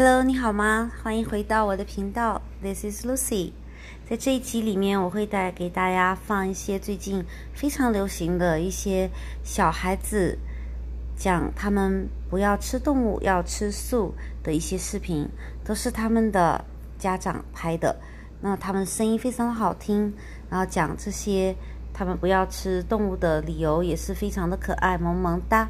Hello，你好吗？欢迎回到我的频道，This is Lucy。在这一集里面，我会带给大家放一些最近非常流行的一些小孩子讲他们不要吃动物，要吃素的一些视频，都是他们的家长拍的。那他们声音非常好听，然后讲这些他们不要吃动物的理由也是非常的可爱，萌萌哒。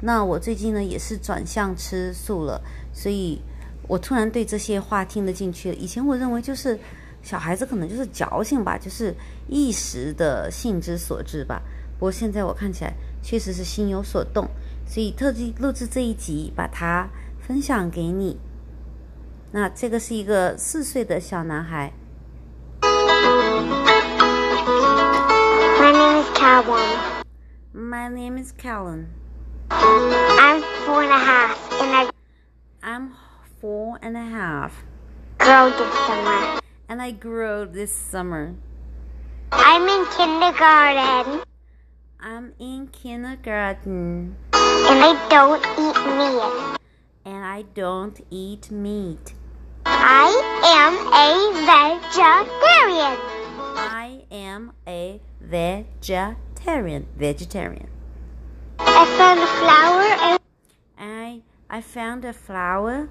那我最近呢也是转向吃素了，所以我突然对这些话听得进去了。以前我认为就是小孩子可能就是矫情吧，就是一时的性之所至吧。不过现在我看起来确实是心有所动，所以特地录制这一集，把它分享给你。那这个是一个四岁的小男孩。My name is Calvin. My name is Callan. I'm four and a half, and I I'm four and a half, grow this summer. and I grew this summer. I'm in kindergarten, I'm in kindergarten, and I don't eat meat. and I don't eat meat. I am a vegetarian. I am a vegetarian. Vegetarian. I found a flower, and I I found a flower,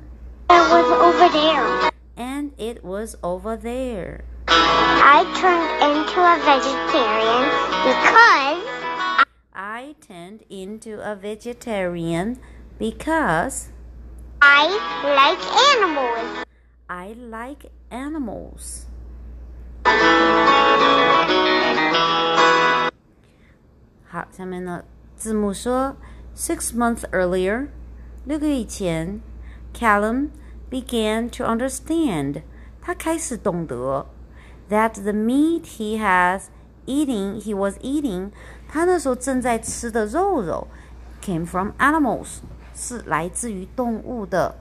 it was over there. and it was over there. I turned into a vegetarian because I turned into a vegetarian because I like animals. I like animals. 好，下面呢，字幕说，six months earlier，六个月以前 ，Callum began to understand，他开始懂得，that the meat he has eating he was eating，他那时候正在吃的肉肉，came from animals，是来自于动物的。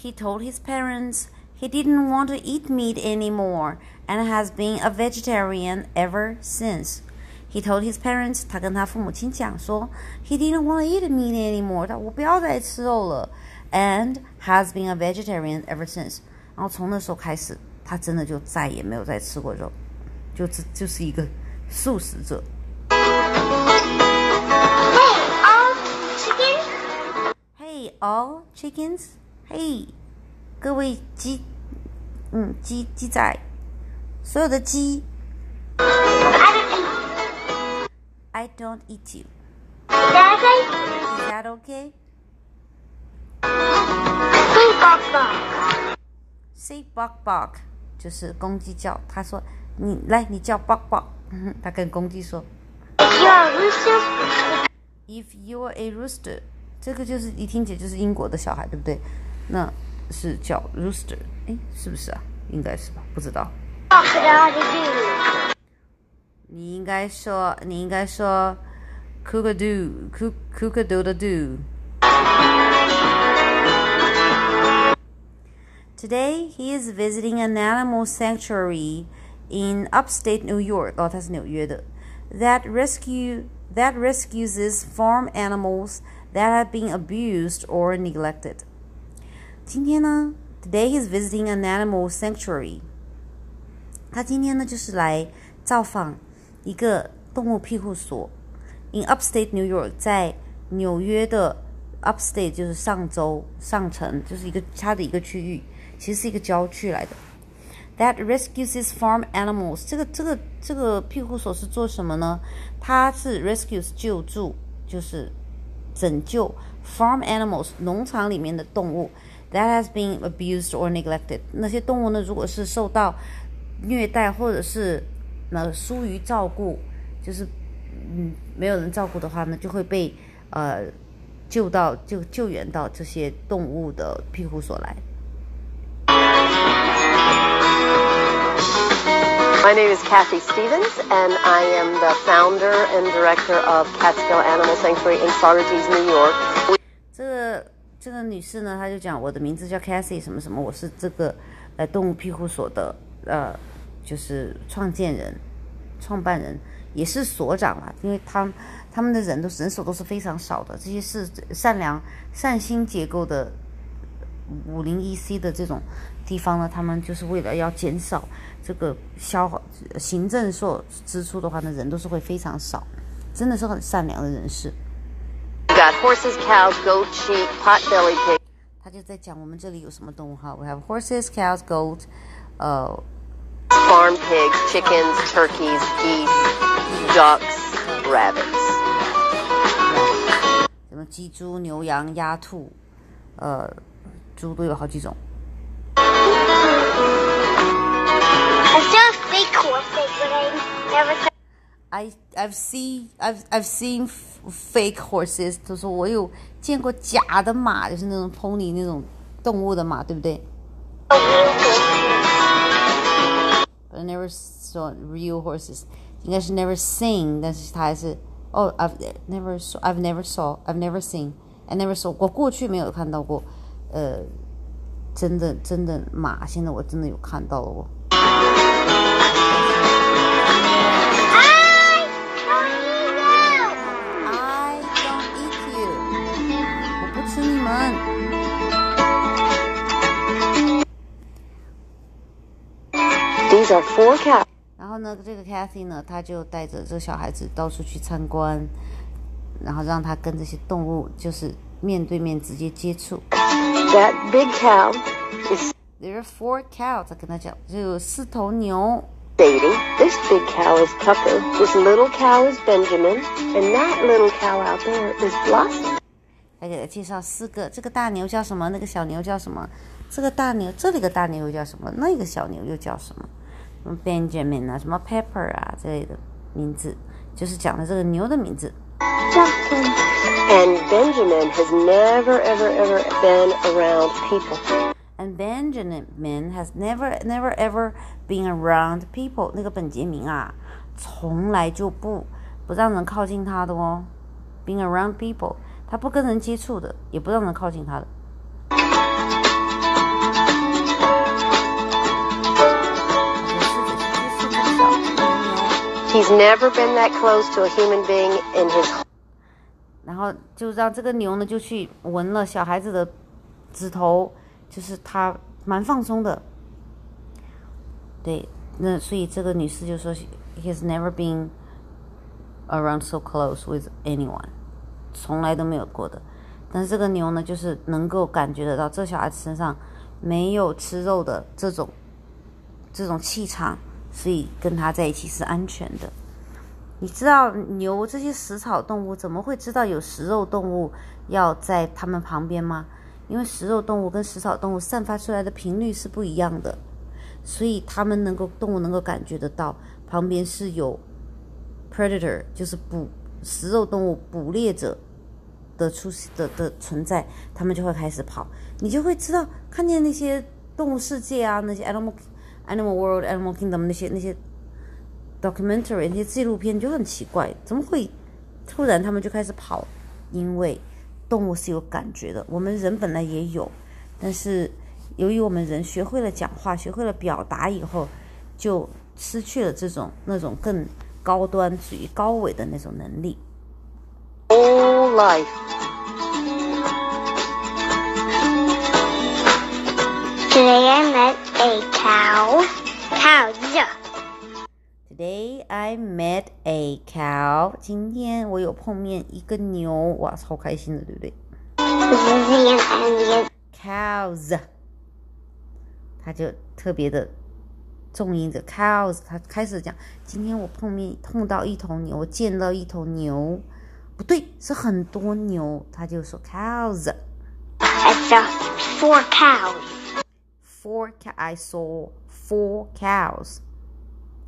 He told his parents he didn't want to eat meat anymore and has been a vegetarian ever since. He told his parents，他跟他父母亲讲说，he didn't want to eat meat anymore，他我不要再吃肉了，and has been a vegetarian ever since。然后从那时候开始，他真的就再也没有再吃过肉，就这就是一个素食者。 Hey, all Hey, all chickens. chickens. Hey，各位鸡， 嗯，鸡鸡仔，所有的鸡 I don't，I don't eat. you. Is that okay? Is that okay? Say Bob Bob. Say bok bok，就是公鸡叫。他说：“你来，你叫 bok bok。”他跟公鸡说 If you're a rooster,：“If you're a rooster，这个就是一听起来就是英国的小孩，对不对？那是叫 rooster，哎，是不是啊？应该是吧？不知道。 what could I do? 你应该说，你应该说 cook a do cook cook a doodle do。Today he is visiting an animal sanctuary in upstate New York. 哦，他是纽约的。That rescue that rescues farm animals that have been abused or neglected. 今天呢，Today he is visiting an animal sanctuary. 他今天呢就是来造访一个动物庇护所，in upstate New York，在纽约的 upstate 就是上州上城，就是一个它的一个区域，其实是一个郊区来的。That rescues farm animals，这个这个这个庇护所是做什么呢？它是 rescues 救助，就是拯救 farm animals 农场里面的动物 that has been abused or neglected。那些动物呢，如果是受到虐待或者是呃疏于照顾，就是嗯没有人照顾的话呢，就会被呃救到就救援到这些动物的庇护所来。My name is Kathy Stevens, and I am the founder and director of Catskill Animal Sanctuary in Saugerties, New York. 这个这个女士呢，她就讲我的名字叫 Cassie 什么什么，我是这个呃动物庇护所的呃就是创建人，创办人，也是所长了，因为他他们的人都人手都是非常少的，这些是善良善心结构的五零一 C 的这种地方呢，他们就是为了要减少这个消耗行政所支出的话呢，人都是会非常少，真的是很善良的人士。We've got horses, cows, goats, sheep, pot-bellied pigs. 他就在讲我们这里有什么动物哈，we have horses, cows, goats，呃 farm pigs, chickens, turkeys, geese, ducks, rabbits. 什么鸡、猪、牛、羊、鸭、兔，呃，猪都有好几种。 I saw fake horses, but I never saw. I I've seen I've I've seen f- fake horses，就是说我有见过假的马，就是那种 pony 那种动物的马，对不对 a real horse. ？But I never saw real horses，应该是 never seen，但是它还是哦、i v e never saw I've never saw I've never seen I never saw 我过去没有看到过，呃，真的真的马，现在我真的有看到了哦。 These are four cats. 然后呢，这个 Kathy 呢，她就带着这个小孩子到处去参观，然后让他跟这些动物就是面对面直接接触。That big cow is There are four cows，他跟他讲，就有四头牛。Sadie. This big cow is Tucker. This little cow is Benjamin. And that little cow out there is Blossom. 他给他介绍四个，这个大牛叫什么？那个小牛叫什么？这个大牛，这里个大牛又叫什么？那个小牛又叫什么？什么 Benjamin 啊，什么 Pepper 啊之类的名字，就是讲的这个牛的名字。And Benjamin has never, ever, ever been around people. And Benjamin has never, never, ever been around people. 那个本杰明啊，从来就不不让人靠近他的哦。Being around people，他不跟人接触的，也不让人靠近他的。He's never been that close to a human being in his 然后就让这个牛呢就去闻了小孩子的指头，就是他蛮放松的。对，那所以这个女士就说，He's never been around so close with anyone，从来都没有过的。但是这个牛呢，就是能够感觉得到这小孩子身上没有吃肉的这种这种气场，所以跟他在一起是安全的。你知道牛这些食草动物怎么会知道有食肉动物要在它们旁边吗？因为食肉动物跟食草动物散发出来的频率是不一样的，所以它们能够动物能够感觉得到旁边是有 predator，就是捕食肉动物捕猎者的出的的存在，它们就会开始跑。你就会知道看见那些动物世界啊，那些 animal animal world animal kingdom 那些那些。documentary 那些纪录片就很奇怪，怎么会突然他们就开始跑？因为动物是有感觉的，我们人本来也有，但是由于我们人学会了讲话，学会了表达以后，就失去了这种那种更高端、属于高维的那种能力。All life. Today I met a cow. Cow, yeah. Today I met a cow。今天我有碰面一个牛，哇，超开心的，对不对 cows，他就特别的重音的 cows，他开始讲，今天我碰面碰到一头牛，我见到一头牛，不对，是很多牛，他就说 cows。I saw four cows. Four cow, I saw four cows。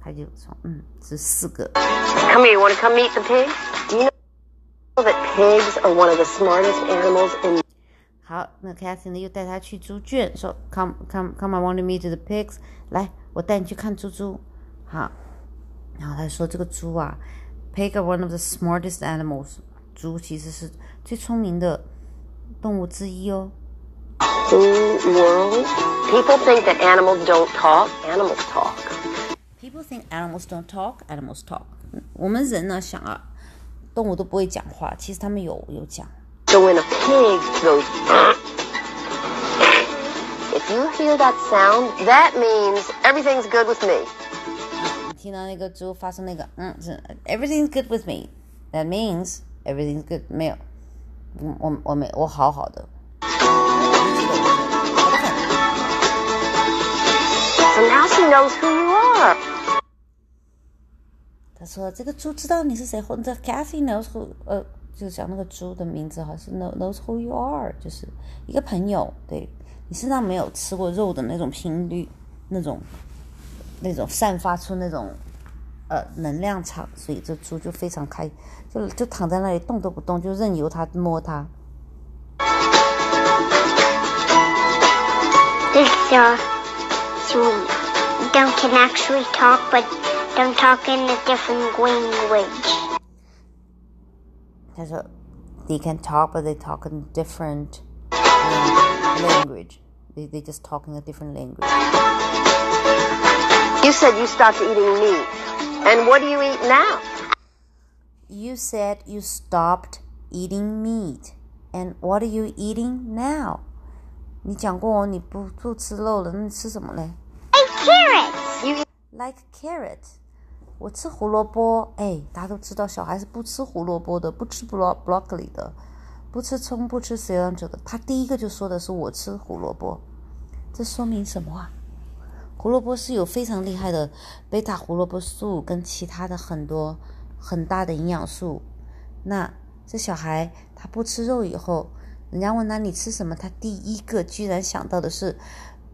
他就说，嗯，是四个。 Come here, you want to come meet the pigs? Do you know that pigs are one of the smartest animals in 好，那 Kathy 呢又带他去猪圈，说 Come, come, come, I want to meet the pigs。来，我带你去看猪猪。好，然后他说这个猪啊，pig are one of the smartest animals。猪其实是最聪明的动物之一哦。 whole world? People think that animals don't talk. Animals talk. People think animals don't talk. Animals talk. 我们人呢想啊，动物都不会讲话，其实他们有有讲。 So when a pig goes, if you hear that sound, that means everything's good with me. 你听到那个猪发出那个嗯是 Everything's good with me. That means everything's good. 没有，我我我没我好好的。 She knows who you are. 他说这个猪知道你是谁，或者 Cathy knows who 呃，就讲那个猪的名字好像是 know knows who you are，就是一个朋友。对你身上没有吃过肉的那种频率，那种那种散发出那种呃能量场，所以这猪就非常开，就就躺在那里动都不动，就任由它摸它。This is sweet. Them can actually talk, but them talk in a different language. 他说，They can talk, but they talk in different um, language. They they just talk in a different language. You said you stopped eating meat. And what do you eat now? You said you stopped eating meat, and what are you eating now? 你讲过哦，你不不吃肉了，那你吃什么嘞 Like carrots. ？Like carrot，我吃胡萝卜。哎，大家都知道，小孩是不吃胡萝卜的，不吃 bro broccoli 的，不吃葱，不吃石榴籽的。他第一个就说的是我吃胡萝卜，这说明什么啊？胡萝卜是有非常厉害的贝塔胡萝卜素跟其他的很多很大的营养素。那这小孩他不吃肉以后，人家问他你吃什么，他第一个居然想到的是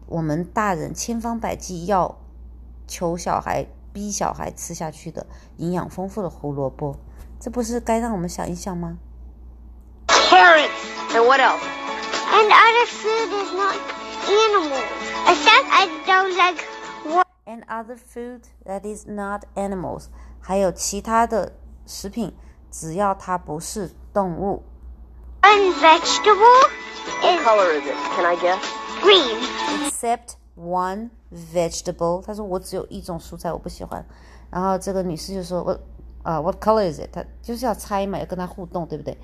我们大人千方百计要求小孩、逼小孩吃下去的营养丰富的胡萝卜，这不是该让我们想一想吗？ carrots. And what else? And other food is not animals. Except I don't like what and other food that is not animals，还有其他的食品，只要它不是动物。 one vegetable What is color is it? Can I guess? green. Except one vegetable，他说我只有一种蔬菜我不喜欢。然后这个女士就说我啊、w h a t color is it？她就是要猜嘛，要跟他互动，对不对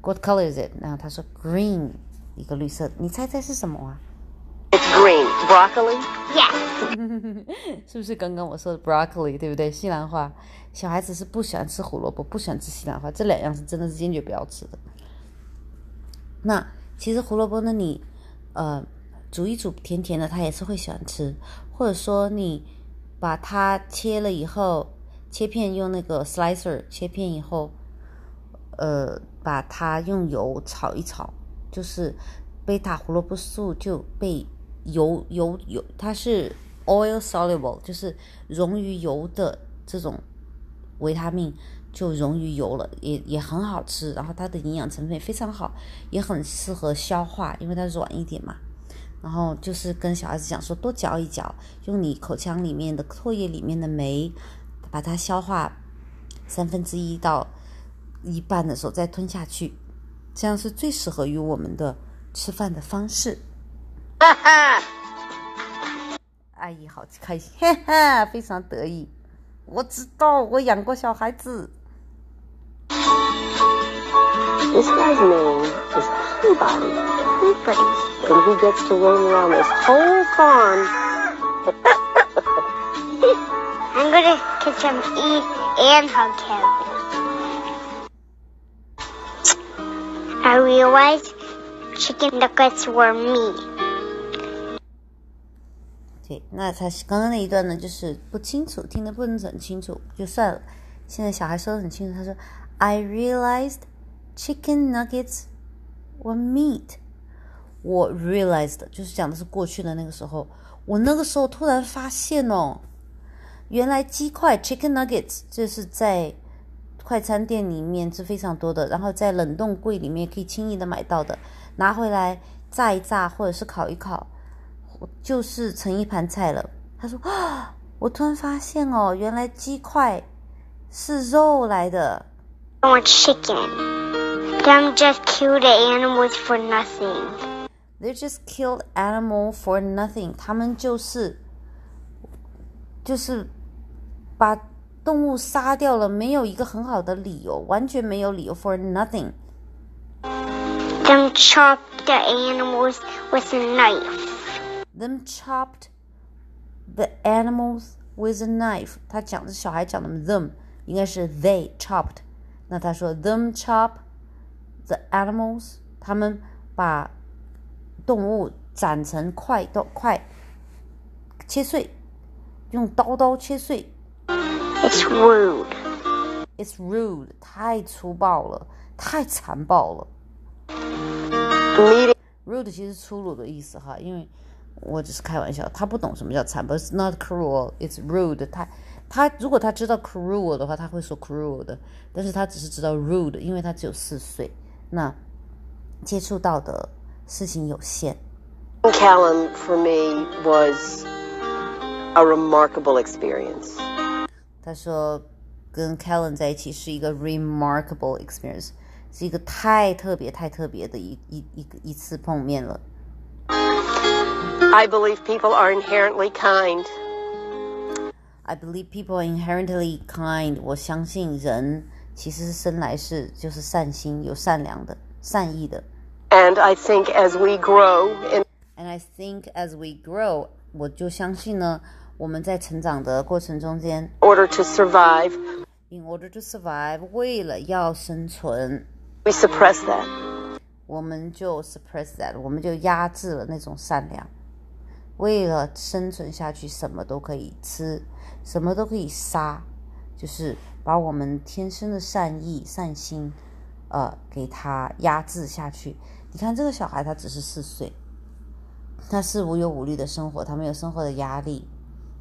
？What color is it？然后她说 green，一个绿色，你猜猜是什么啊？It's green. Broccoli? Yes. 是不是刚刚我说的 broccoli 对不对？西兰花，小孩子是不喜欢吃胡萝卜，不喜欢吃西兰花，这两样是真的是坚决不要吃的。那其实胡萝卜呢，你呃煮一煮甜甜的，他也是会喜欢吃，或者说你把它切了以后，切片用那个 slicer 切片以后，呃，把它用油炒一炒，就是贝塔胡萝卜素就被油油油，它是 oil soluble，就是溶于油的这种维他命就溶于油了，也也很好吃，然后它的营养成分非常好，也很适合消化，因为它软一点嘛。然后就是跟小孩子讲说，多嚼一嚼，用你口腔里面的唾液里面的酶，把它消化三分之一到一半的时候再吞下去，这样是最适合于我们的吃饭的方式。阿姨好开心，哈哈，非常得意。我知道，我养过小孩子。This guy's name is Peabody. Peabody. And he gets to roam around this whole farm. I'm gonna catch him, eat, and hug him. I realized chicken nuggets were me. 对，那他刚刚那一段呢，就是不清楚，听得不是很清楚，就算了。现在小孩说的很清楚，他说：“I realized chicken nuggets were meat。” 我 realized 就是讲的是过去的那个时候，我那个时候突然发现哦，原来鸡块 chicken nuggets 这是在快餐店里面是非常多的，然后在冷冻柜里面可以轻易的买到的，拿回来炸一炸或者是烤一烤，就是成一盘菜了。他说啊，我突然发现哦，原来鸡块是肉来的。I want chicken. Them just kill the animals for nothing. They just killed animal for nothing，他们就是就是 把动物杀掉了，没有一个很好的理由，完全没有理由，for nothing。 Them chop the animals with a knife. Them chopped the animals with a knife。他讲的小孩讲的 them 应该是 they chopped。那他说 them chop the animals，他们把 动物斩成块刀块，切碎，用刀刀切碎。It's rude. It's rude，太粗暴了，太残暴了。Rude 其实粗鲁的意思哈，因为我只是开玩笑，他不懂什么叫残暴，it's not cruel，it's rude 他。他如果他知道 cruel 的话，他会说 cruel 的，但是他只是知道 rude，因为他只有四岁，那接触到的事情有限。 Callan for me was a remarkable experience. 他说跟 Kellen 在一起是一个 remarkable experience，是一个太特别、太特别的一一一个一次碰面了。 I believe people are inherently kind. I believe people are inherently kind。我相信人其实是生来是就是善心、有善良的、善意的。 And I think as we grow in And I think as we grow，我就相信呢，我们在成长的过程中间 order to survive, ，in order to survive，为了要生存， we suppress that. 我们就 suppress that，我们就压制了那种善良。为了生存下去，什么都可以吃，什么都可以杀，就是把我们天生的善意、善心，呃，给它压制下去。 你看这个小孩，他只是四岁，他是无忧无虑的生活，他没有生活的压力，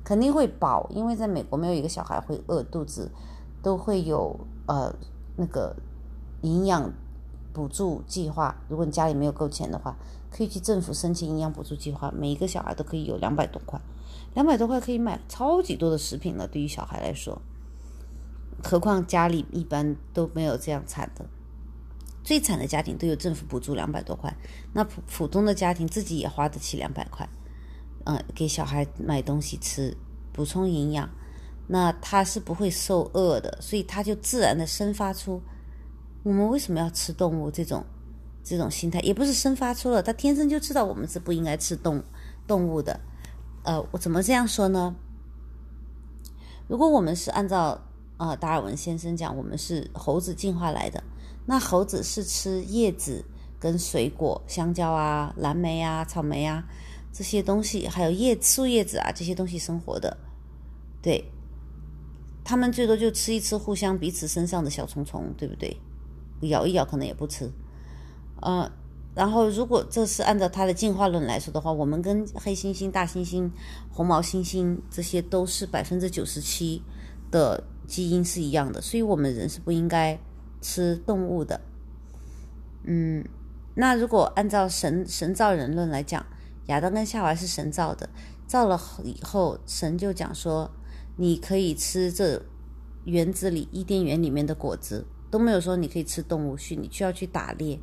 肯定会饱，因为在美国没有一个小孩会饿肚子，都会有呃那个营养补助计划。如果你家里没有够钱的话，可以去政府申请营养补助计划，每一个小孩都可以有两百多块，两百多块可以买超级多的食品了。对于小孩来说，何况家里一般都没有这样惨的，最惨的家庭都有政府补助两百多块，那普普通的家庭自己也花得起两百块，嗯、给小孩买东西吃，补充营养，那他是不会受饿的，所以他就自然的生发出我们为什么要吃动物这种这种心态，也不是生发出了，他天生就知道我们是不应该吃动动物的。呃，我怎么这样说呢？如果我们是按照呃达尔文先生讲，我们是猴子进化来的，那猴子是吃叶子跟水果，香蕉啊、蓝莓啊、草莓啊这些东西，还有叶树叶子啊这些东西生活的。对，他们最多就吃一吃互相彼此身上的小虫虫，对不对？咬一咬可能也不吃。呃，然后如果这是按照它的进化论来说的话，我们跟黑猩猩、大猩猩、红毛猩猩这些都是百分之九十七的基因是一样的，所以我们人是不应该吃动物的。嗯，那如果按照神神造人论来讲，亚当跟夏娃是神造的，造了以后，神就讲说，你可以吃这园子里伊甸园里面的果子，都没有说你可以吃动物，去你需要去打猎，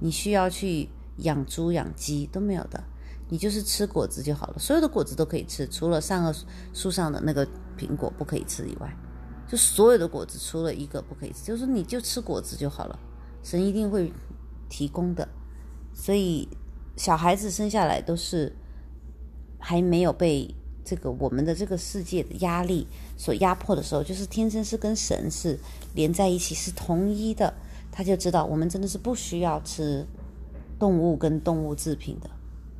你需要去养猪养鸡都没有的，你就是吃果子就好了，所有的果子都可以吃，除了善恶树上的那个苹果不可以吃以外，就所有的果子除了一个不可以吃，就是你就吃果子就好了，神一定会提供的，所以小孩子生下来都是还没有被这个我们的这个世界的压力所压迫的时候，就是天生是跟神是连在一起，是同一的，他就知道我们真的是不需要吃动物跟动物制品的，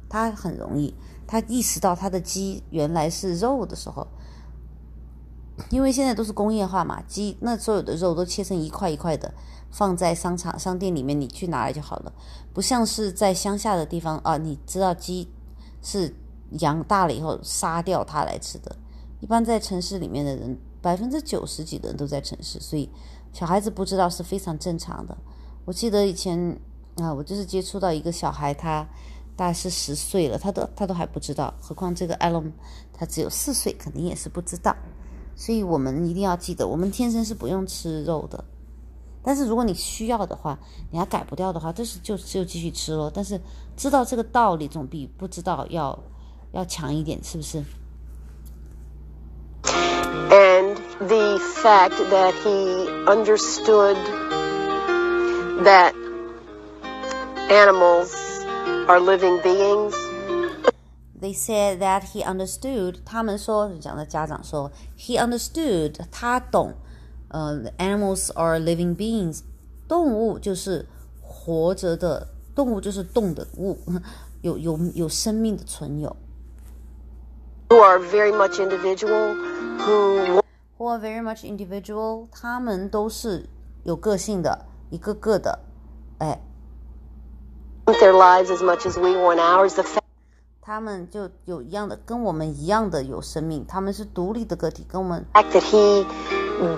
他很容易，他意识到他的鸡原来是肉的时候。因为现在都是工业化嘛，鸡那所有的肉都切成一块一块的，放在商场、商店里面，你去拿来就好了。不像是在乡下的地方啊，你知道鸡是养大了以后杀掉它来吃的。一般在城市里面的人，百分之九十几的人都在城市，所以小孩子不知道是非常正常的。我记得以前啊，我就是接触到一个小孩，他大概是十岁了，他都他都还不知道，何况这个艾隆他只有四岁，肯定也是不知道。所以我们一定要记得，我们天生是不用吃肉的。但是如果你需要的话，你还改不掉的话，这是就就继续吃咯。但是知道这个道理总比不知道要要强一点，是不是？And the fact that he understood that animals are living beings. They said that he understood. 他们说讲的家长说，he understood. 他懂。呃、uh,，animals are living beings. 动物就是活着的动物，就是动的物，有有有生命的存有。Who are very much individual, who who are very much individual. 他们都是有个性的，一个个的，哎。Their lives as much as we want ours. The 他们就有一样的，跟我们一样的有生命，他们是独立的个体，跟我们。fact that he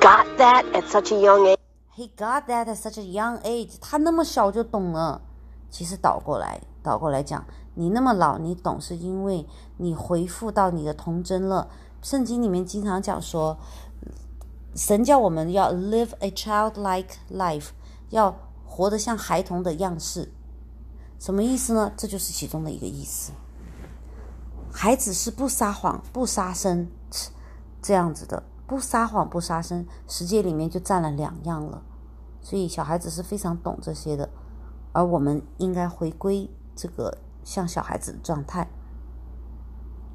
got that at such a young age. He got that at such a young age. 他那么小就懂了。其实倒过来，倒过来讲，你那么老，你懂是因为你回复到你的童真了。圣经里面经常讲说，神叫我们要 live a childlike life，要活得像孩童的样式。什么意思呢？这就是其中的一个意思。孩子是不撒谎、不杀生，这样子的，不撒谎、不杀生，世界里面就占了两样了。所以小孩子是非常懂这些的，而我们应该回归这个像小孩子的状态。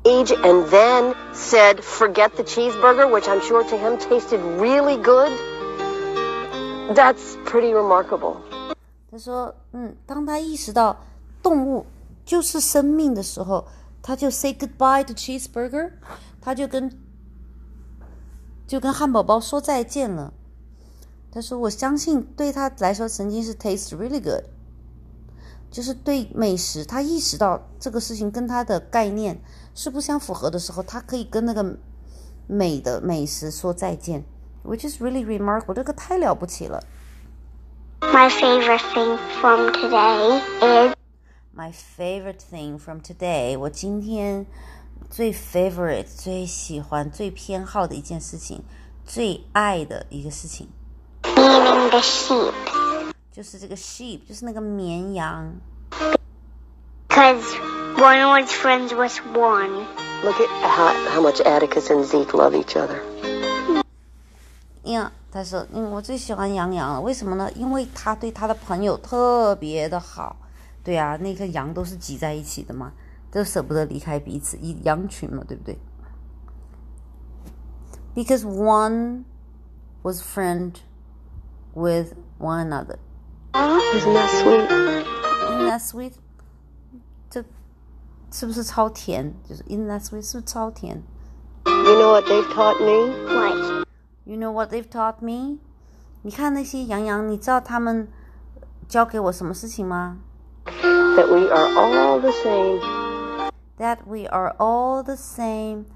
Age and then said, "Forget the cheeseburger," which I'm sure to him tasted really good. That's pretty remarkable. 他说：“嗯，当他意识到动物就是生命的时候。”他就 say goodbye to cheeseburger，他就跟就跟汉堡包说再见了。他说：“我相信对他来说，曾经是 taste really good，就是对美食，他意识到这个事情跟他的概念是不相符合的时候，他可以跟那个美的美食说再见，which is really remarkable，这个太了不起了。” My favorite thing from today is my favorite thing from today，我今天最 favorite、最喜欢、最偏好的一件事情，最爱的一个事情。Meaning the sheep. 就是这个 sheep，就是那个绵羊。Because one of his friends was one. Look at how, how much Atticus and Zeke love each other. 呀，他说，嗯，我最喜欢羊羊了，为什么呢？因为他对他的朋友特别的好。 对啊，那个羊都是挤在一起的嘛，都舍不得离开彼此，一羊群嘛，对不对？Because one was friend with one another. Isn't that sweet? Isn't that sweet? 这是不是超甜？就是 Isn't that sweet？是不是超甜？You know what they've taught me? What? You know what they've taught me? 你看那些羊羊，你知道他们教给我什么事情吗 ？that we are all the same. That we are all the same.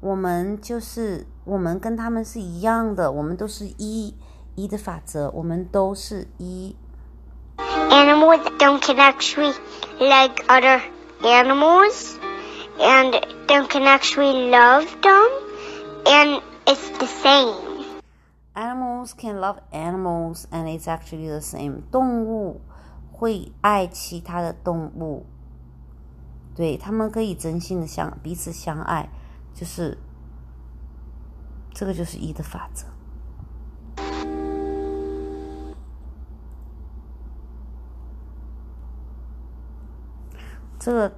我们就是我们跟他们是一样的，我们都是一一的法则，我们都是一。Animals don't can actually like other animals, and don't can actually love them, and it's the same. Animals can love animals, and it's actually the same. 动物。 会爱其他的动物，对他们可以真心的相彼此相爱，就是这个就是一的法则。这个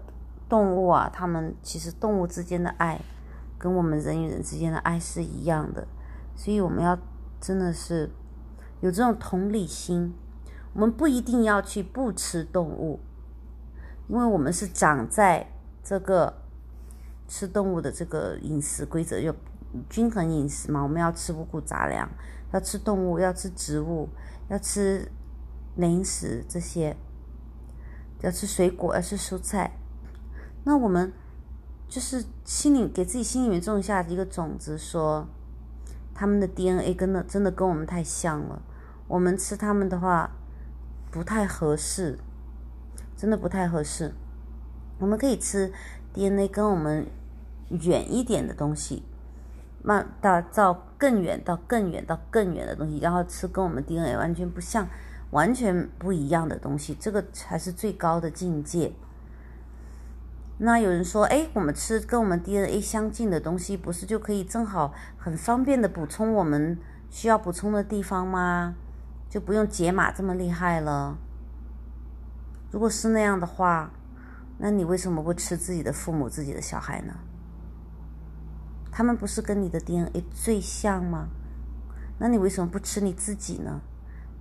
动物啊，他们其实动物之间的爱，跟我们人与人之间的爱是一样的，所以我们要真的是有这种同理心。我们不一定要去不吃动物，因为我们是长在这个吃动物的这个饮食规则，要均衡饮食嘛。我们要吃五谷杂粮，要吃动物，要吃植物，要吃零食这些，要吃水果，要吃蔬菜。那我们就是心里给自己心里面种下一个种子，说他们的 DNA 跟的真的跟我们太像了。我们吃他们的话。不太合适，真的不太合适。我们可以吃 DNA 跟我们远一点的东西，慢到到更远到更远到更远的东西，然后吃跟我们 DNA 完全不像、完全不一样的东西，这个才是最高的境界。那有人说，哎，我们吃跟我们 DNA 相近的东西，不是就可以正好很方便的补充我们需要补充的地方吗？就不用解码这么厉害了。如果是那样的话，那你为什么不吃自己的父母、自己的小孩呢？他们不是跟你的 DNA 最像吗？那你为什么不吃你自己呢？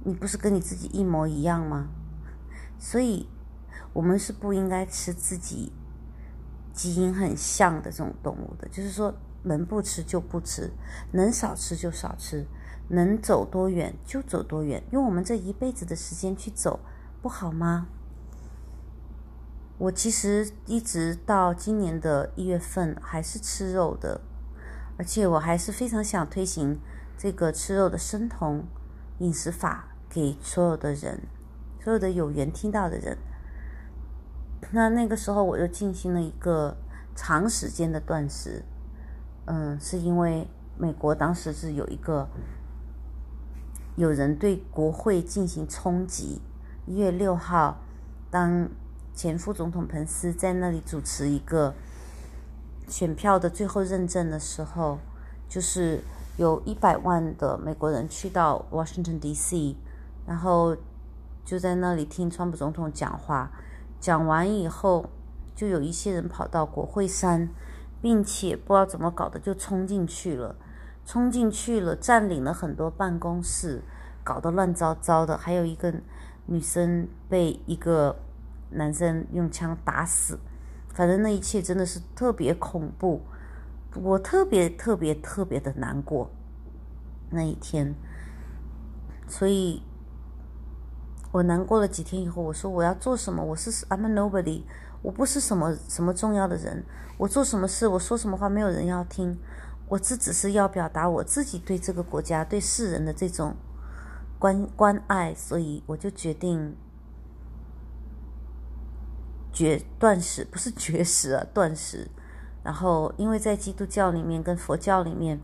你不是跟你自己一模一样吗？所以，我们是不应该吃自己基因很像的这种动物的。就是说，能不吃就不吃，能少吃就少吃，能走多远就走多远，用我们这一辈子的时间去走，不好吗？我其实一直到今年的一月份还是吃肉的。而且我还是非常想推行这个吃肉的生酮饮食法给所有的人，所有的有缘听到的人。那那个时候我又进行了一个长时间的断食，嗯，是因为美国当时是有一个有人对国会进行冲击。一月六号，当前副总统彭斯在那里主持一个。选票的最后认证的时候，就是有一百万的美国人去到 Washington D.C.，然后就在那里听川普总统讲话。讲完以后，就有一些人跑到国会山，并且不知道怎么搞的就冲进去了，冲进去了，占领了很多办公室，搞得乱糟糟的。还有一个女生被一个男生用枪打死。反正那一切真的是特别恐怖，我特别特别特别的难过那一天，所以我难过了几天以后，我说我要做什么？我是 I'm a nobody，我不是什么什么重要的人，我做什么事，我说什么话，没有人要听，我这只是要表达我自己对这个国家、对世人的这种关关爱，所以我就决定。绝断食不是绝食啊，断食。然后，因为在基督教里面、跟佛教里面、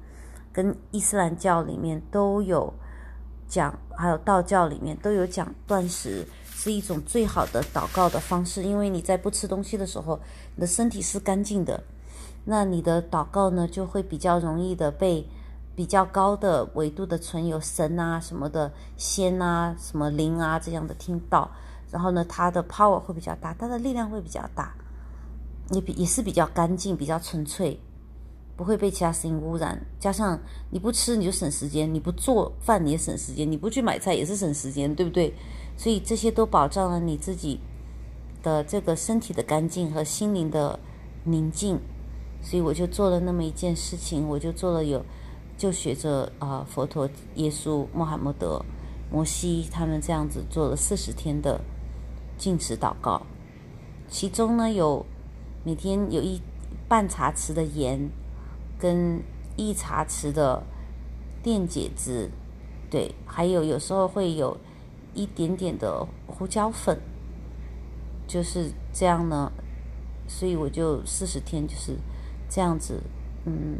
跟伊斯兰教里面都有讲，还有道教里面都有讲，断食是一种最好的祷告的方式。因为你在不吃东西的时候，你的身体是干净的，那你的祷告呢就会比较容易的被比较高的维度的存有神啊什么的仙啊什么灵啊这样的听到。然后呢，它的 power 会比较大，它的力量会比较大，也比也是比较干净、比较纯粹，不会被其他事情污染。加上你不吃你就省时间，你不做饭你也省时间，你不去买菜也是省时间，对不对？所以这些都保障了你自己的这个身体的干净和心灵的宁静。所以我就做了那么一件事情，我就做了有，就学着啊佛陀、耶稣、穆罕默德、摩西他们这样子做了四十天的。禁止祷告，其中呢有每天有一半茶匙的盐，跟一茶匙的电解质，对，还有有时候会有一点点的胡椒粉，就是这样呢。所以我就四十天就是这样子，嗯，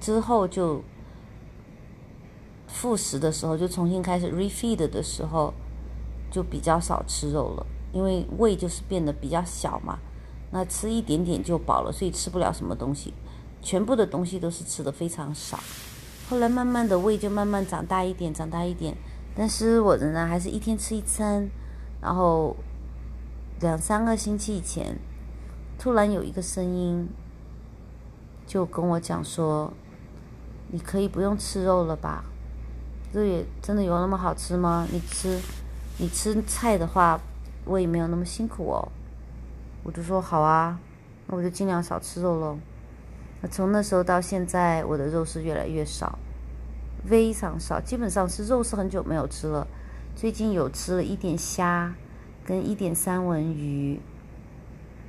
之后就复食的时候就重新开始 refeed 的时候。就比较少吃肉了，因为胃就是变得比较小嘛，那吃一点点就饱了，所以吃不了什么东西，全部的东西都是吃的非常少。后来慢慢的胃就慢慢长大一点，长大一点，但是我仍然还是一天吃一餐。然后两三个星期以前，突然有一个声音就跟我讲说：“你可以不用吃肉了吧？肉也真的有那么好吃吗？你吃。”你吃菜的话，胃没有那么辛苦哦。我就说好啊，那我就尽量少吃肉喽。那从那时候到现在，我的肉是越来越少，非常少，基本上是肉是很久没有吃了。最近有吃了一点虾，跟一点三文鱼，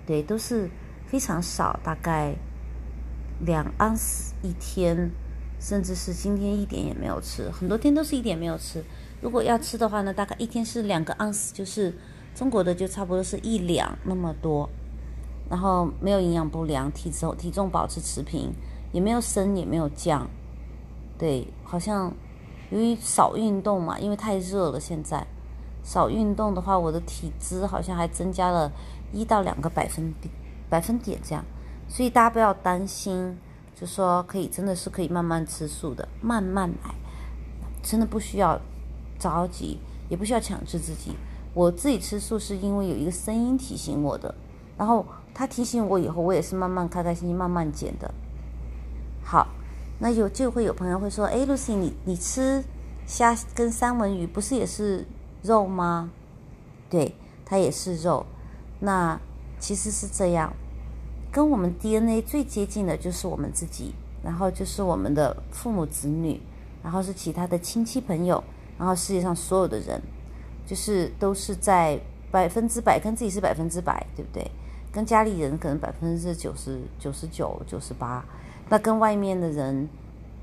对，都是非常少，大概两盎司一天，甚至是今天一点也没有吃，很多天都是一点没有吃。如果要吃的话呢，大概一天是两个盎司，就是中国的就差不多是一两那么多，然后没有营养不良，体重体重保持持平，也没有升也没有降，对，好像由于少运动嘛，因为太热了，现在少运动的话，我的体脂好像还增加了一到两个百分百分点这样。所以大家不要担心，就说可以真的是可以慢慢吃素的，慢慢来，真的不需要着急，也不需要强制自己。我自己吃素是因为有一个声音提醒我的，然后他提醒我以后，我也是慢慢开开心心慢慢减的。好，那有就会有朋友会说：“哎，Lucy，你你吃虾跟三文鱼不是也是肉吗？”对，它也是肉。那其实是这样，跟我们 DNA 最接近的就是我们自己，然后就是我们的父母子女，然后是其他的亲戚朋友，然后世界上所有的人。就是都是在百分之百跟自己是百分之百，对不对？跟家里人可能百分之九十九十九九十八，那跟外面的人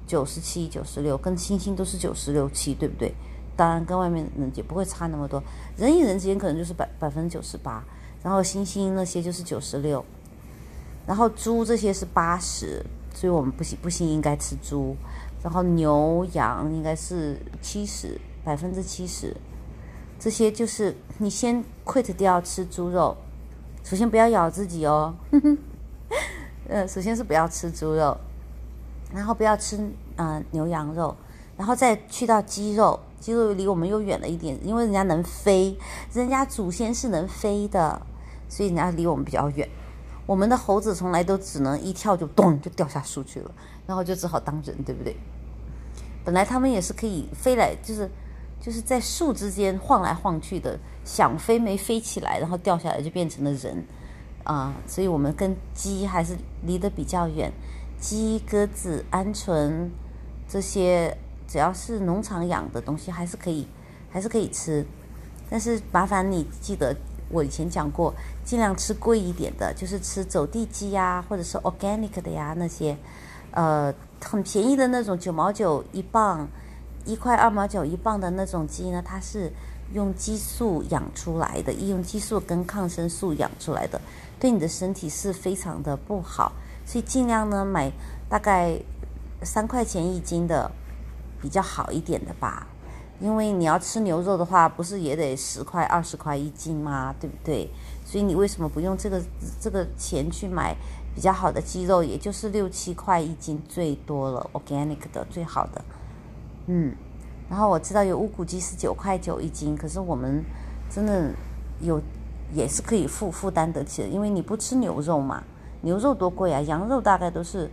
九十七九十六，跟星星都是九十六七，对不对？当然跟外面人也不会差那么多，人与人之间可能就是百百分之九十八，然后星星那些就是九十六，然后猪这些是八十，所以我们不行不行应该吃猪，然后牛羊应该是七十百分之七十。这些就是你先 quit 掉吃猪肉，首先不要咬自己哦，呃，首先是不要吃猪肉，然后不要吃嗯牛羊肉，然后再去到鸡肉，鸡肉离我们又远了一点，因为人家能飞，人家祖先是能飞的，所以人家离我们比较远。我们的猴子从来都只能一跳就咚就掉下树去了，然后就只好当人，对不对？本来他们也是可以飞来，就是。就是在树之间晃来晃去的，想飞没飞起来，然后掉下来就变成了人，啊，所以我们跟鸡还是离得比较远。鸡、鸽子、鹌鹑这些，只要是农场养的东西，还是可以，还是可以吃。但是麻烦你记得，我以前讲过，尽量吃贵一点的，就是吃走地鸡呀，或者是 organic 的呀，那些，呃，很便宜的那种，九毛九一磅。一块二毛九一磅的那种鸡呢，它是用激素养出来的，用激素跟抗生素养出来的，对你的身体是非常的不好，所以尽量呢买大概三块钱一斤的比较好一点的吧。因为你要吃牛肉的话，不是也得十块二十块一斤吗？对不对？所以你为什么不用这个这个钱去买比较好的鸡肉？也就是六七块一斤最多了，organic 的最好的。嗯，然后我知道有乌骨鸡是九块九一斤，可是我们真的有也是可以负负担得起的，因为你不吃牛肉嘛，牛肉多贵啊，羊肉大概都是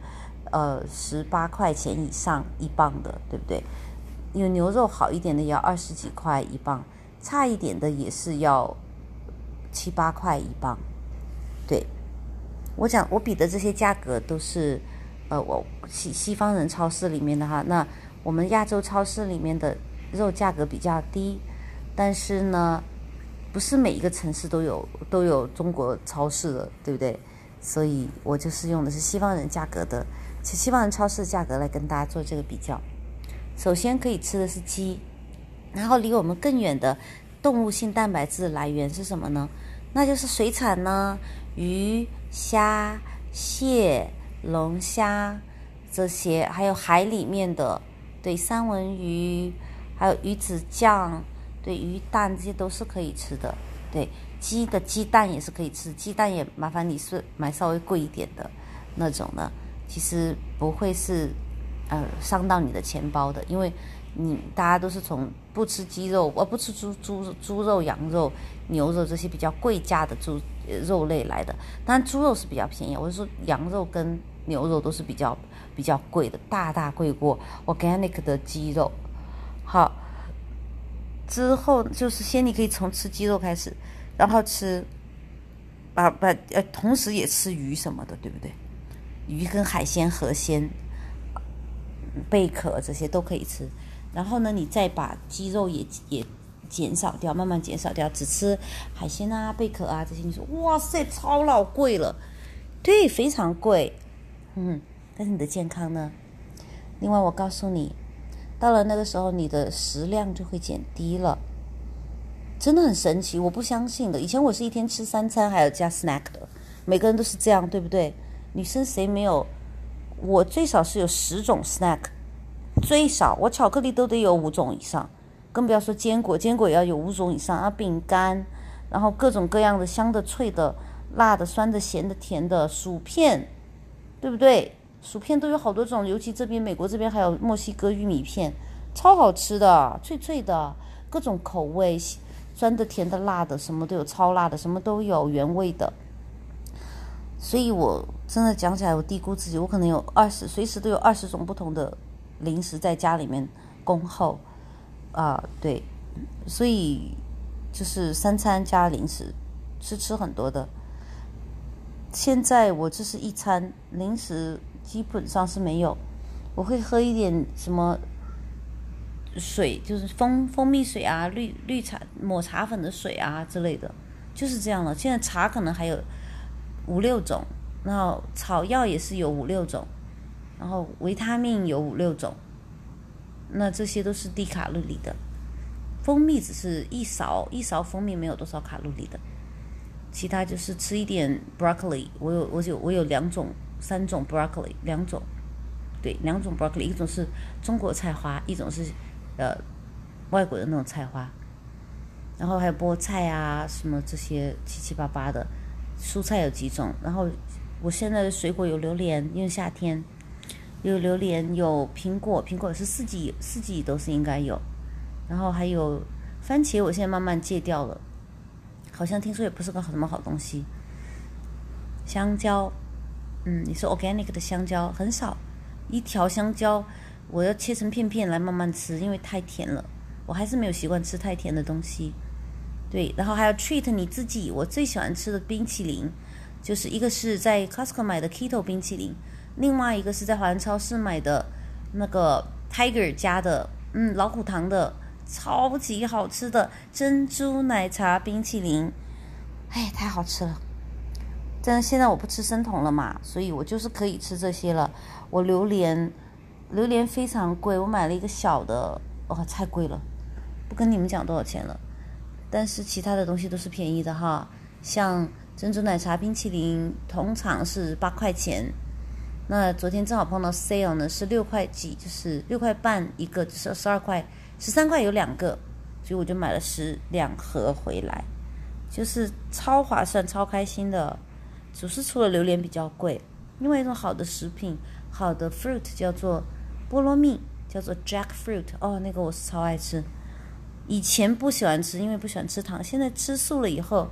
呃十八块钱以上一磅的，对不对？有牛肉好一点的要二十几块一磅，差一点的也是要七八块一磅。对，我讲我比的这些价格都是呃我西西方人超市里面的哈那。我们亚洲超市里面的肉价格比较低，但是呢，不是每一个城市都有都有中国超市的，对不对？所以我就是用的是西方人价格的，其西方人超市价格来跟大家做这个比较。首先可以吃的是鸡，然后离我们更远的动物性蛋白质来源是什么呢？那就是水产呢，鱼、虾、蟹、龙虾这些，还有海里面的。对三文鱼，还有鱼子酱，对鱼蛋这些都是可以吃的。对鸡的鸡蛋也是可以吃，鸡蛋也麻烦你是买稍微贵一点的那种呢，其实不会是呃伤到你的钱包的，因为你大家都是从不吃鸡肉，呃不吃猪猪猪肉、羊肉、牛肉这些比较贵价的猪肉类来的。当然猪肉是比较便宜，我是说羊肉跟牛肉都是比较。比较贵的，大大贵过 organic 的鸡肉。好，之后就是先你可以从吃鸡肉开始，然后吃，把把呃，同时也吃鱼什么的，对不对？鱼跟海鲜、河鲜、贝壳这些都可以吃。然后呢，你再把鸡肉也也减少掉，慢慢减少掉，只吃海鲜啊、贝壳啊这些。你说哇塞，超老贵了，对，非常贵，嗯。但是你的健康呢？另外，我告诉你，到了那个时候，你的食量就会减低了，真的很神奇，我不相信的。以前我是一天吃三餐，还有加 snack 的，每个人都是这样，对不对？女生谁没有？我最少是有十种 snack，最少我巧克力都得有五种以上，更不要说坚果，坚果也要有五种以上啊，饼干，然后各种各样的香的、脆的，辣的、酸的、咸的、甜的，薯片，对不对？薯片都有好多种，尤其这边美国这边还有墨西哥玉米片，超好吃的，脆脆的，各种口味，酸的、甜的、辣的，什么都有，超辣的，什么都有，原味的。所以我真的讲起来，我低估自己，我可能有二十，随时都有二十种不同的零食在家里面恭候啊，对，所以就是三餐加零食，是吃很多的。现在我这是一餐零食。基本上是没有，我会喝一点什么水，就是蜂蜂蜜水啊、绿绿茶抹茶粉的水啊之类的，就是这样了。现在茶可能还有五六种，然后草药也是有五六种，然后维他命有五六种，那这些都是低卡路里的。蜂蜜只是一勺一勺蜂蜜没有多少卡路里的，其他就是吃一点 broccoli，我有我有我有两种。三种 broccoli，两种，对，两种 broccoli，一种是中国菜花，一种是呃外国的那种菜花，然后还有菠菜啊，什么这些七七八八的蔬菜有几种，然后我现在的水果有榴莲，因为夏天有榴莲，有苹果，苹果是四季四季都是应该有，然后还有番茄，我现在慢慢戒掉了，好像听说也不是个什么好东西，香蕉。嗯，你说 organic 的香蕉很少，一条香蕉我要切成片片来慢慢吃，因为太甜了，我还是没有习惯吃太甜的东西。对，然后还要 treat 你自己，我最喜欢吃的冰淇淋，就是一个是在 Costco 买的 Keto 冰淇淋，另外一个是在华人超市买的那个 Tiger 家的，嗯，老虎堂的超级好吃的珍珠奶茶冰淇淋，哎，太好吃了。但是现在我不吃生酮了嘛，所以我就是可以吃这些了。我榴莲，榴莲非常贵，我买了一个小的，哇，太贵了，不跟你们讲多少钱了。但是其他的东西都是便宜的哈，像珍珠奶茶冰淇淋，通常是八块钱，那昨天正好碰到 sale 呢，是六块几，就是六块半一个，就是十二块，十三块有两个，所以我就买了十两盒回来，就是超划算、超开心的。只是除了榴莲比较贵，另外一种好的食品，好的 fruit 叫做菠萝蜜，叫做 jackfruit。哦，那个我是超爱吃。以前不喜欢吃，因为不喜欢吃糖。现在吃素了以后，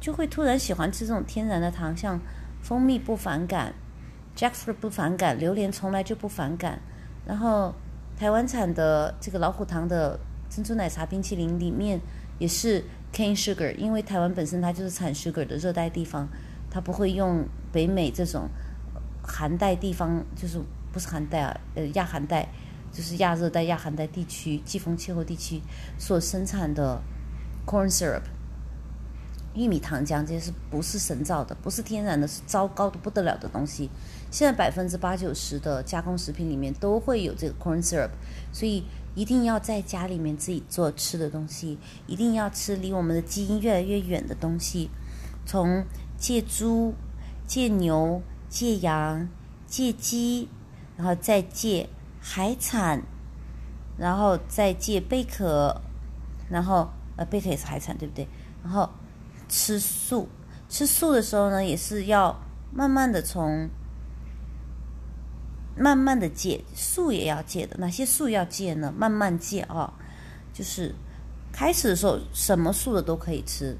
就会突然喜欢吃这种天然的糖，像蜂蜜不反感，jackfruit 不反感，榴莲从来就不反感。然后台湾产的这个老虎糖的珍珠奶茶冰淇淋里面也是。cane sugar，因为台湾本身它就是产 sugar 的热带地方，它不会用北美这种寒带地方，就是不是寒带啊，呃亚寒带，就是亚热带、亚寒带地区季风气候地区所生产的 corn syrup，玉米糖浆这些是不是神造的？不是天然的，是糟糕的不得了的东西。现在百分之八九十的加工食品里面都会有这个 corn syrup，所以。一定要在家里面自己做吃的东西，一定要吃离我们的基因越来越远的东西。从戒猪、戒牛、戒羊、戒鸡，然后再戒海产，然后再戒贝壳，然后呃贝壳也是海产，对不对？然后吃素，吃素的时候呢，也是要慢慢的从。慢慢的戒，素也要戒的。哪些素要戒呢？慢慢戒啊，就是开始的时候什么素的都可以吃，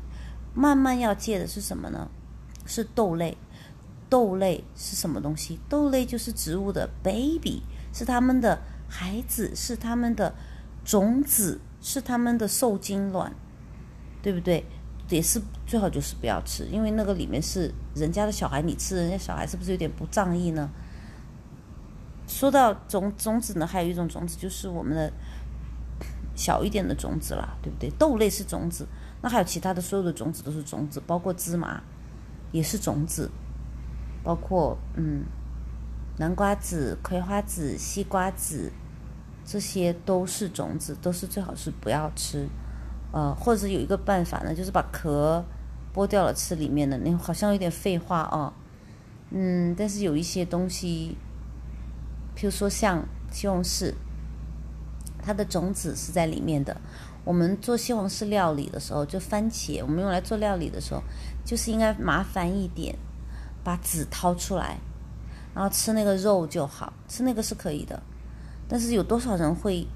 慢慢要戒的是什么呢？是豆类。豆类是什么东西？豆类就是植物的 baby，是他们的孩子，是他们的种子，是他们的受精卵，对不对？也是最好就是不要吃，因为那个里面是人家的小孩，你吃人家小孩是不是有点不仗义呢？说到种种子呢，还有一种种子就是我们的小一点的种子啦，对不对？豆类是种子，那还有其他的所有的种子都是种子，包括芝麻也是种子，包括嗯南瓜子、葵花籽、西瓜籽，这些都是种子，都是最好是不要吃。呃，或者有一个办法呢，就是把壳剥掉了吃里面的，那好像有点废话啊。嗯，但是有一些东西。比如说像西红柿，它的种子是在里面的。我们做西红柿料理的时候，就番茄，我们用来做料理的时候，就是应该麻烦一点，把籽掏出来，然后吃那个肉就好，吃那个是可以的。但是有多少人会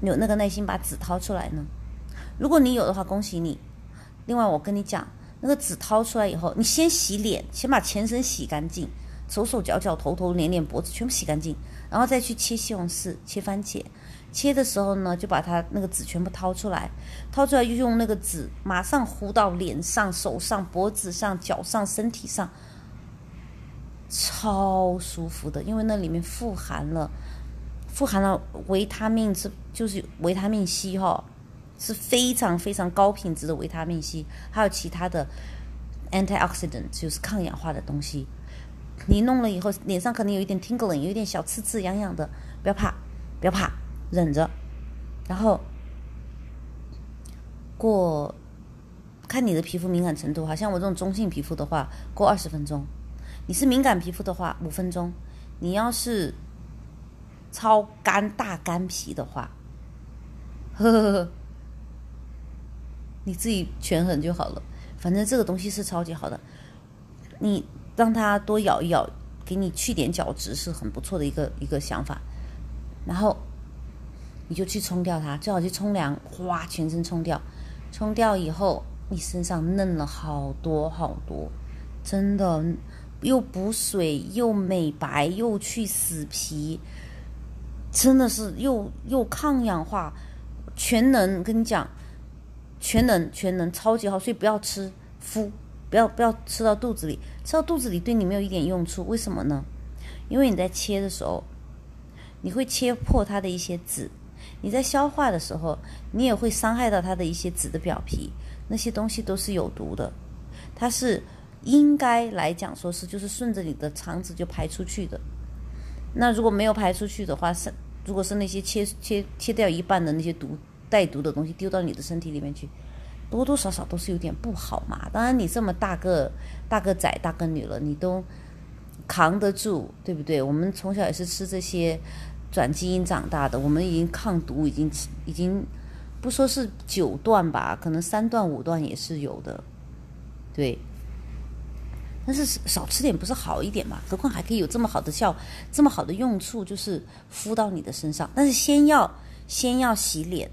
有那个耐心把籽掏出来呢？如果你有的话，恭喜你。另外，我跟你讲，那个籽掏出来以后，你先洗脸，先把全身洗干净，手手脚脚、头头脸脸脖子全部洗干净，然后再去切西红柿、切番茄。切的时候呢，就把它那个籽全部掏出来，掏出来就用那个籽马上糊到脸上、手上、脖子上、脚上、身体上，超舒服的，因为那里面富含了富含了维他命，是就是维他命 C 哈，是非常非常高品质的维他命 C，还有其他的 antioxidant，就是抗氧化的东西。你弄了以后，脸上可能有一点 tingling，有一点小刺刺、痒痒的，不要怕，不要怕。忍着，然后过看你的皮肤敏感程度，好像我这种中性皮肤的话，过二十分钟；你是敏感皮肤的话，五分钟；你要是超干大干皮的话，呵呵呵，你自己权衡就好了。反正这个东西是超级好的，你让它多咬一咬，给你去点角质是很不错的一个一个想法。然后。你就去冲掉它，最好去冲凉，哗，全身冲掉。冲掉以后，你身上嫩了好多好多，真的，又补水，又美白，又去死皮，真的是又又抗氧化，全能。跟你讲，全能全能，超级好。所以不要吃敷，不要不要吃到肚子里，吃到肚子里对你没有一点用处。为什么呢？因为你在切的时候，你会切破它的一些籽。你在消化的时候，你也会伤害到它的一些籽的表皮，那些东西都是有毒的。它是应该来讲说是就是顺着你的肠子就排出去的。那如果没有排出去的话，是如果是那些切切切掉一半的那些毒带毒的东西丢到你的身体里面去，多多少少都是有点不好嘛。当然你这么大个大个仔大个女了，你都扛得住，对不对？我们从小也是吃这些。转基因长大的，我们已经抗毒，已经已经不说是九段吧，可能三段五段也是有的，对。但是少吃点不是好一点嘛？何况还可以有这么好的效，这么好的用处，就是敷到你的身上。但是先要先要洗脸，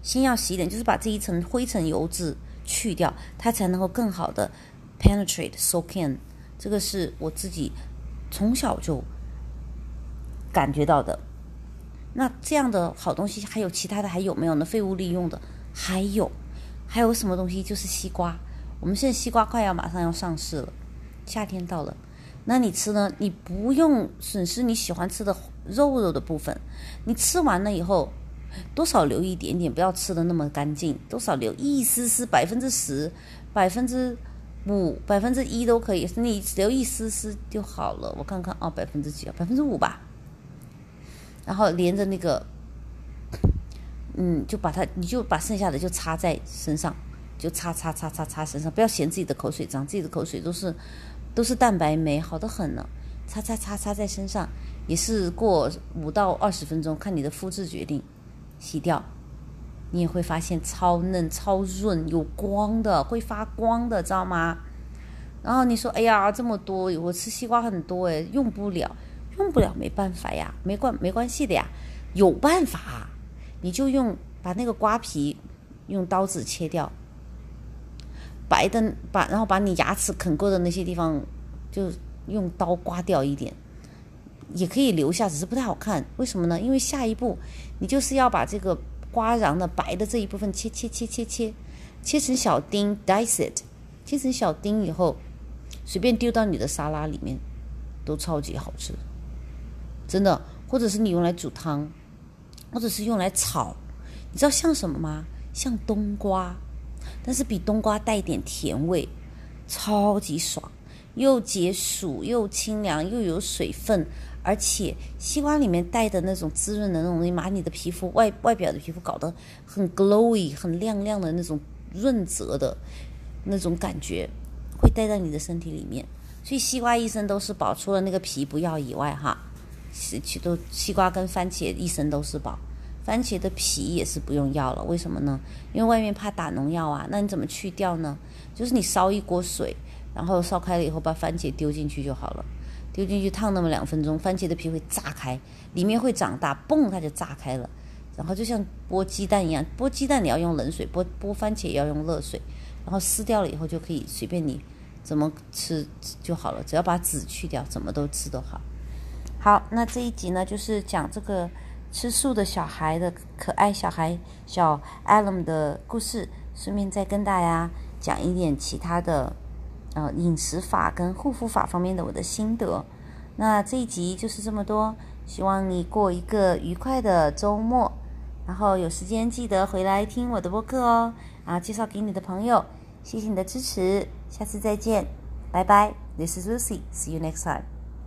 先要洗脸，就是把这一层灰尘油脂去掉，它才能够更好的 penetrate soak in。这个是我自己从小就感觉到的。那这样的好东西还有其他的还有没有呢？废物利用的还有，还有什么东西？就是西瓜。我们现在西瓜快要马上要上市了，夏天到了。那你吃呢？你不用损失你喜欢吃的肉肉的部分。你吃完了以后，多少留一点点，不要吃的那么干净。多少留一丝丝，百分之十、百分之五、百分之一都可以。你留一丝丝就好了。我看看啊，百分之几啊？百分之五吧。然后连着那个，嗯，就把它，你就把剩下的就擦在身上，就擦擦擦擦擦身上，不要嫌自己的口水脏，自己的口水都是都是蛋白酶，好的很呢。擦擦擦擦在身上，也是过五到二十分钟，看你的肤质决定，洗掉，你也会发现超嫩、超润、有光的，会发光的，知道吗？然后你说，哎呀，这么多，我吃西瓜很多，哎，用不了。用不了没办法呀，没关没关系的呀，有办法，你就用把那个瓜皮用刀子切掉，白的把然后把你牙齿啃过的那些地方就用刀刮掉一点，也可以留下，只是不太好看。为什么呢？因为下一步你就是要把这个瓜瓤的白的这一部分切切切切切切成小丁，dice it，切成小丁以后随便丢到你的沙拉里面，都超级好吃。真的，或者是你用来煮汤，或者是用来炒，你知道像什么吗？像冬瓜，但是比冬瓜带点甜味，超级爽，又解暑又清凉又有水分，而且西瓜里面带的那种滋润的那种东西，把你的皮肤外外表的皮肤搞得很 glowy、很亮亮的那种润泽的那种感觉，会带在你的身体里面。所以西瓜一生都是宝，除了那个皮不要以外，哈。是，其都西瓜跟番茄一生都是宝，番茄的皮也是不用要了，为什么呢？因为外面怕打农药啊。那你怎么去掉呢？就是你烧一锅水，然后烧开了以后把番茄丢进去就好了，丢进去烫那么两分钟，番茄的皮会炸开，里面会长大，嘣，它就炸开了。然后就像剥鸡蛋一样，剥鸡蛋你要用冷水，剥剥番茄要用热水，然后撕掉了以后就可以随便你怎么吃就好了，只要把籽去掉，怎么都吃都好。好，那这一集呢就是讲这个吃素的小孩的可爱小孩小 Alan 的故事，顺便再跟大家讲一点其他的呃饮食法跟护肤法方面的我的心得。那这一集就是这么多，希望你过一个愉快的周末。然后有时间记得回来听我的播客哦，然后介绍给你的朋友，谢谢你的支持，下次再见，拜拜。This is Lucy, see you next time.